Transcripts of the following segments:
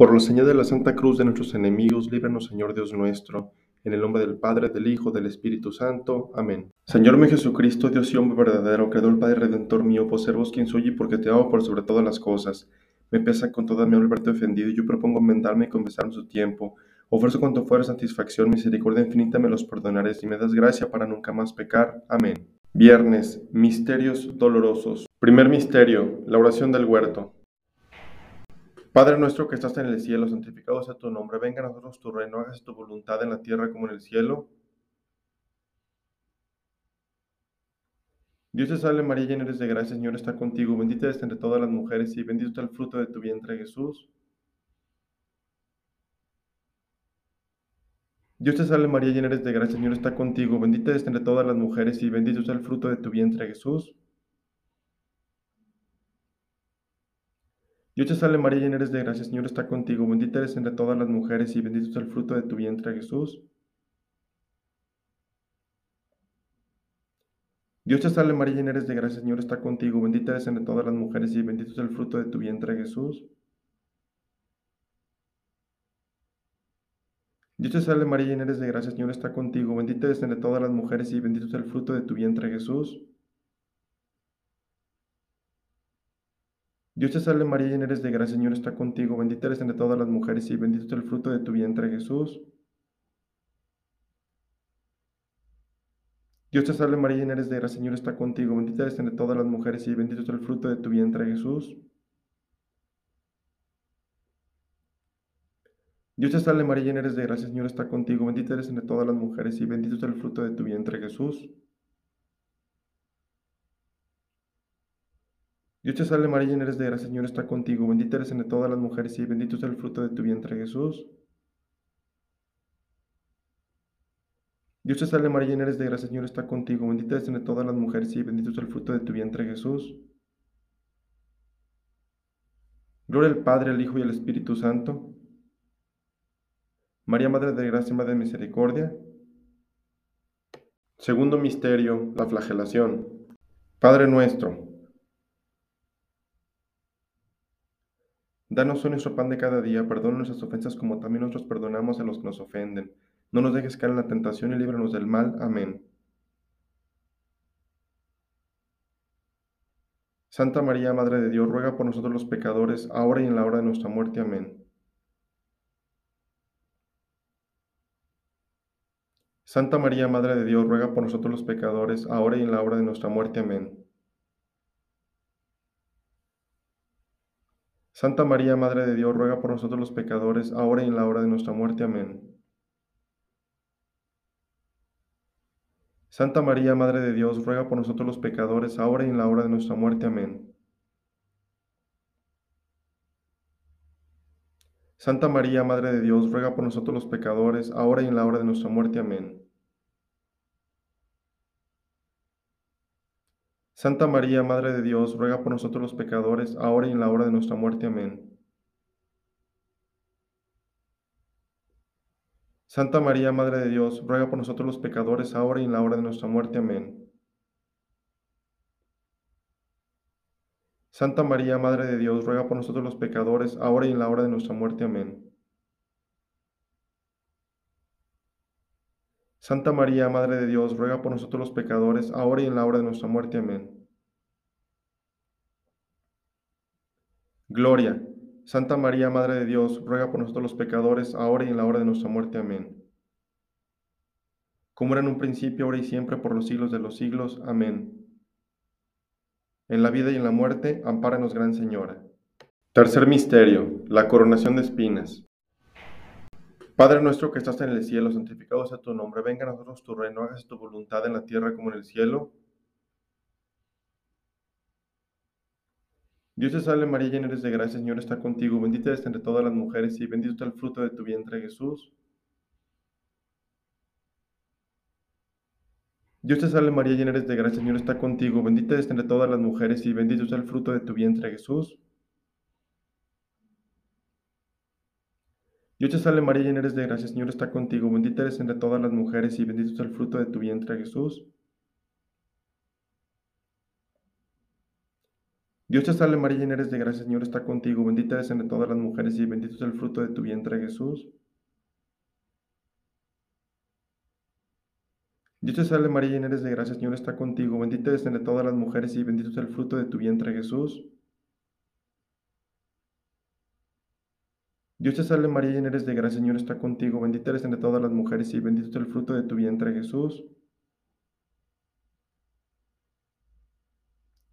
Por la señal de la Santa Cruz de nuestros enemigos, líbranos, Señor Dios nuestro, en el nombre del Padre, del Hijo, del Espíritu Santo. Amén. Señor mi Jesucristo, Dios y hombre verdadero, creador Padre Redentor mío, por ser vos quien soy y porque te amo por sobre todas las cosas. Me pesa con toda mi alma haberte ofendido y yo propongo enmendarme y confesar en su tiempo. Ofrezco cuanto fuera satisfacción, misericordia infinita me los perdonaré y me das gracia para nunca más pecar. Amén. Viernes, misterios dolorosos. Primer misterio, la oración del huerto. Padre nuestro que estás en el cielo, santificado sea tu nombre, venga a nosotros tu reino, hágase tu voluntad en la tierra como en el cielo. Dios te salve María, llena eres de gracia, Señor está contigo, bendita eres entre todas las mujeres y bendito el fruto de tu vientre Jesús. Dios te salve María, llena eres de gracia, Señor está contigo, bendita eres entre todas las mujeres y bendito está el fruto de tu vientre Jesús. Dios te salve María, llena eres de gracia, Señor está contigo, bendita eres entre todas las mujeres y bendito es el fruto de tu vientre Jesús. Dios te salve María, llena eres de gracia, Señor está contigo, bendita eres entre todas las mujeres y bendito es el fruto de tu vientre Jesús. Dios te salve María, llena eres de gracia, Señor está contigo, bendita eres entre todas las mujeres y bendito es el fruto de tu vientre Jesús. Dios te salve María, llena eres de gracia, Señor está contigo, bendita eres entre todas las mujeres y bendito es el fruto de tu vientre Jesús. Dios te salve María, llena eres de gracia, Señor está contigo, bendita eres entre todas las mujeres y bendito es el fruto de tu vientre Jesús. Dios te salve María, llena eres de gracia, Señor está contigo, bendita eres entre todas las mujeres y bendito es el fruto de tu vientre Jesús. Dios te salve María, llena eres de gracia, Señor está contigo, bendita eres entre todas las mujeres y bendito es el fruto de tu vientre Jesús. Dios te salve María, llena eres de gracia, Señor está contigo, bendita eres entre todas las mujeres y bendito es el fruto de tu vientre Jesús. Gloria al Padre, al Hijo y al Espíritu Santo. María, Madre de Gracia, Madre de Misericordia. Segundo misterio, la flagelación. Padre nuestro Danos hoy nuestro pan de cada día, perdona nuestras ofensas como también nosotros perdonamos a los que nos ofenden. No nos dejes caer en la tentación y líbranos del mal. Amén. Santa María, Madre de Dios, ruega por nosotros los pecadores, ahora y en la hora de nuestra muerte. Amén. Santa María, Madre de Dios, ruega por nosotros los pecadores, ahora y en la hora de nuestra muerte. Amén. Santa María, Madre de Dios, ruega por nosotros los pecadores, ahora y en la hora de nuestra muerte. Amén. Santa María, Madre de Dios, ruega por nosotros los pecadores, ahora y en la hora de nuestra muerte. Amén. Santa María, Madre de Dios, ruega por nosotros los pecadores, ahora y en la hora de nuestra muerte. Amén. Santa María, Madre de Dios, ruega por nosotros los pecadores, ahora y en la hora de nuestra muerte. Amén. Santa María, Madre de Dios, ruega por nosotros los pecadores, ahora y en la hora de nuestra muerte. Amén. Santa María, Madre de Dios, ruega por nosotros los pecadores, ahora y en la hora de nuestra muerte. Amén. Santa María, Madre de Dios, ruega por nosotros los pecadores, ahora y en la hora de nuestra muerte. Amén. Gloria. Santa María, Madre de Dios, ruega por nosotros los pecadores, ahora y en la hora de nuestra muerte. Amén. Como era en un principio, ahora y siempre, por los siglos de los siglos. Amén. En la vida y en la muerte, ampáranos, Gran Señora. Tercer misterio, la coronación de espinas. Padre nuestro que estás en el cielo, santificado sea tu nombre, venga a nosotros tu reino, hágase tu voluntad en la tierra como en el cielo. Dios te salve María, llena eres de gracia, Señor está contigo, bendita eres entre todas las mujeres y bendito está el fruto de tu vientre Jesús. Dios te salve María, llena eres de gracia, Señor está contigo, bendita eres entre todas las mujeres y bendito está el fruto de tu vientre Jesús. Dios te salve María, llena eres de gracia, Señor está contigo, bendita eres entre todas las mujeres y bendito es el fruto de tu vientre Jesús. Dios te salve María, llena eres de gracia, Señor está contigo, bendita eres entre todas las mujeres y bendito es el fruto de tu vientre Jesús. Dios te salve María, llena eres de gracia, Señor está contigo, bendita eres entre todas las mujeres y bendito es el fruto de tu vientre Jesús. Dios te salve María, llena eres de gracia, Señor está contigo, bendita eres entre todas las mujeres y bendito es el fruto de tu vientre Jesús.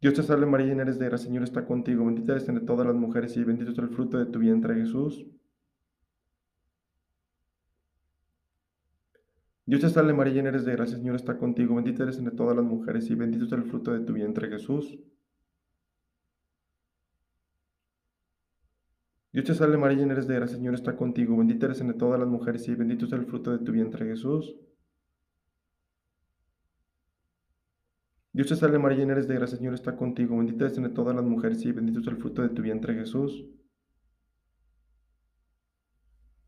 Dios te salve María, llena eres de gracia, Señor está contigo, bendita eres entre todas las mujeres y bendito es el fruto de tu vientre Jesús. Dios te salve María, llena eres de gracia, Señor está contigo, bendita eres entre todas las mujeres y bendito es el fruto de tu vientre Jesús. Dios te salve María, llena eres de gracia, Señor está contigo, bendita eres entre todas las mujeres y bendito es el fruto de tu vientre Jesús. Dios te salve María, llena eres de gracia, Señor está contigo, bendita eres entre todas las mujeres y bendito es el fruto de tu vientre Jesús.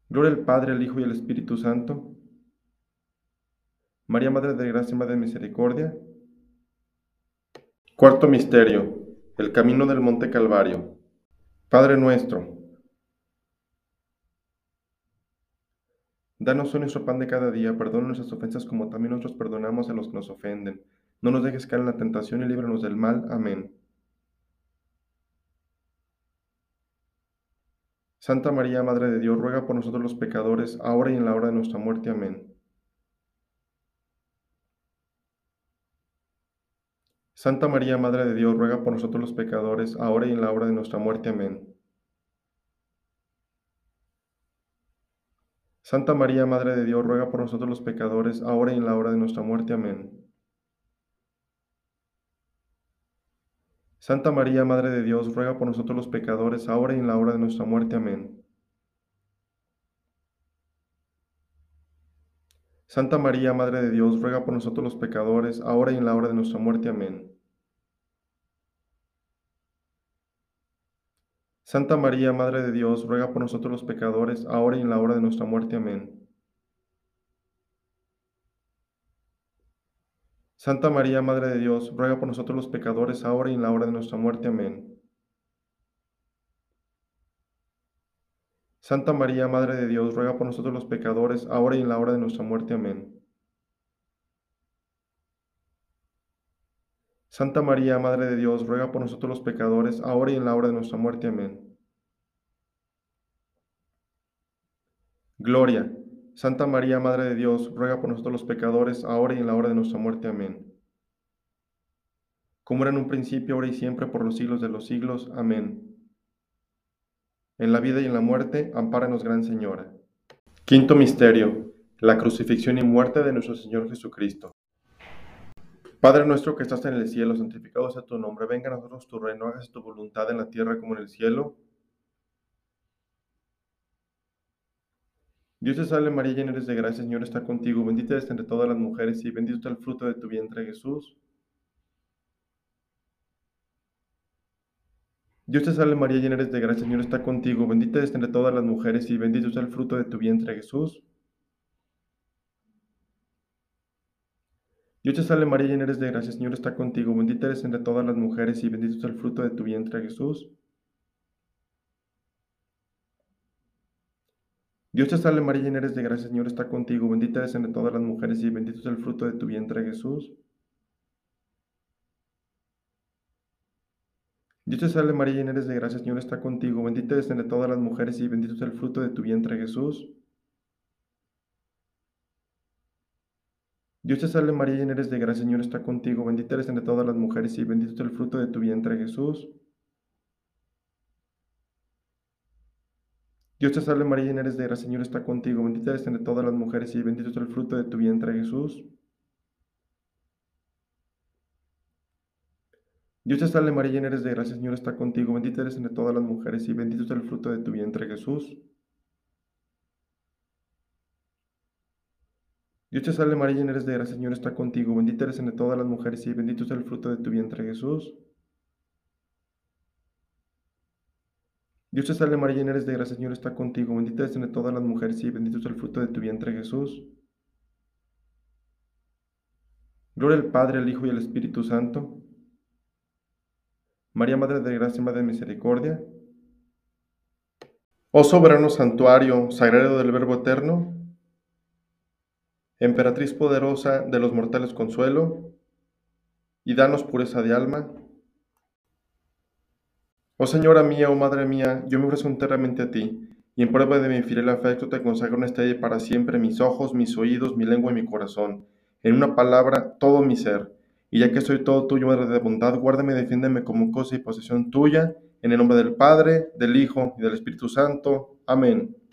Gloria al Padre, al Hijo y al Espíritu Santo. María, Madre de Gracia, Madre de Misericordia. Cuarto Misterio. El Camino del Monte Calvario. Padre nuestro Danos hoy nuestro pan de cada día, perdona nuestras ofensas como también nosotros perdonamos a los que nos ofenden. No nos dejes caer en la tentación y líbranos del mal. Amén. Santa María, Madre de Dios, ruega por nosotros los pecadores, ahora y en la hora de nuestra muerte. Amén. Santa María, Madre de Dios, ruega por nosotros los pecadores, ahora y en la hora de nuestra muerte. Amén. Santa María, Madre de Dios, ruega por nosotros los pecadores, ahora y en la hora de nuestra muerte. Amén. Santa María, Madre de Dios, ruega por nosotros los pecadores, ahora y en la hora de nuestra muerte. Amén. Santa María, Madre de Dios, ruega por nosotros los pecadores, ahora y en la hora de nuestra muerte. Amén. Santa María, Madre de Dios, ruega por nosotros los pecadores, ahora y en la hora de nuestra muerte. Amén. Santa María, Madre de Dios, ruega por nosotros los pecadores, ahora y en la hora de nuestra muerte. Amén. Santa María, Madre de Dios, ruega por nosotros los pecadores, ahora y en la hora de nuestra muerte. Amén. Santa María, Madre de Dios, ruega por nosotros los pecadores, ahora y en la hora de nuestra muerte. Amén. Gloria. Santa María, Madre de Dios, ruega por nosotros los pecadores, ahora y en la hora de nuestra muerte. Amén. Como era en un principio, ahora y siempre, por los siglos de los siglos. Amén. En la vida y en la muerte, ampáranos, Gran Señora. Quinto Misterio. La crucifixión y muerte de nuestro Señor Jesucristo. Padre nuestro que estás en el cielo, santificado sea tu nombre, venga a nosotros tu reino, hágase tu voluntad en la tierra como en el cielo. Dios te salve María, llena eres de gracia, Señor está contigo, bendita eres entre todas las mujeres y bendito el fruto de tu vientre Jesús. Dios te salve María, llena eres de gracia, Señor está contigo, bendita eres entre todas las mujeres y bendito es el fruto de tu vientre Jesús. Dios te salve María, llena eres de gracia, Señor está contigo, bendita eres entre todas las mujeres y bendito es el fruto de tu vientre Jesús. Dios te salve María, llena eres de gracia, Señor está contigo, bendita eres entre todas las mujeres y bendito es el fruto de tu vientre Jesús. Dios te salve María, llena eres de gracia, Señor está contigo, bendita eres entre todas las mujeres y bendito es el fruto de tu vientre Jesús. Dios te salve María, llena eres de gracia, Señor está contigo, bendita eres entre todas las mujeres y bendito es el fruto de tu vientre Jesús. Dios te salve María, llena eres de gracia, Señor está contigo, bendita eres entre todas las mujeres y bendito es el fruto de tu vientre Jesús. Dios te salve María, llena eres de gracia, Señor está contigo, bendita eres entre todas las mujeres y bendito es el fruto de tu vientre Jesús. Dios te salve María, llena eres de gracia, Señor está contigo, bendita eres entre todas las mujeres y bendito es el fruto de tu vientre Jesús. Dios te salve María, llena eres de gracia, Señor está contigo, bendita eres entre todas las mujeres y bendito es el fruto de tu vientre Jesús. Gloria al Padre, al Hijo y al Espíritu Santo. María, Madre de Gracia Madre de Misericordia. Oh soberano santuario, sagrado del Verbo Eterno, emperatriz poderosa de los mortales consuelo, y danos pureza de alma. Oh Señora mía, oh Madre mía, yo me ofrezco enteramente a ti, y en prueba de mi fiel afecto te consagro en este día para siempre mis ojos, mis oídos, mi lengua y mi corazón, en una palabra, todo mi ser. Y ya que soy todo tuyo, Madre de bondad, guárdame y defiéndeme como cosa y posesión tuya, en el nombre del Padre, del Hijo y del Espíritu Santo. Amén.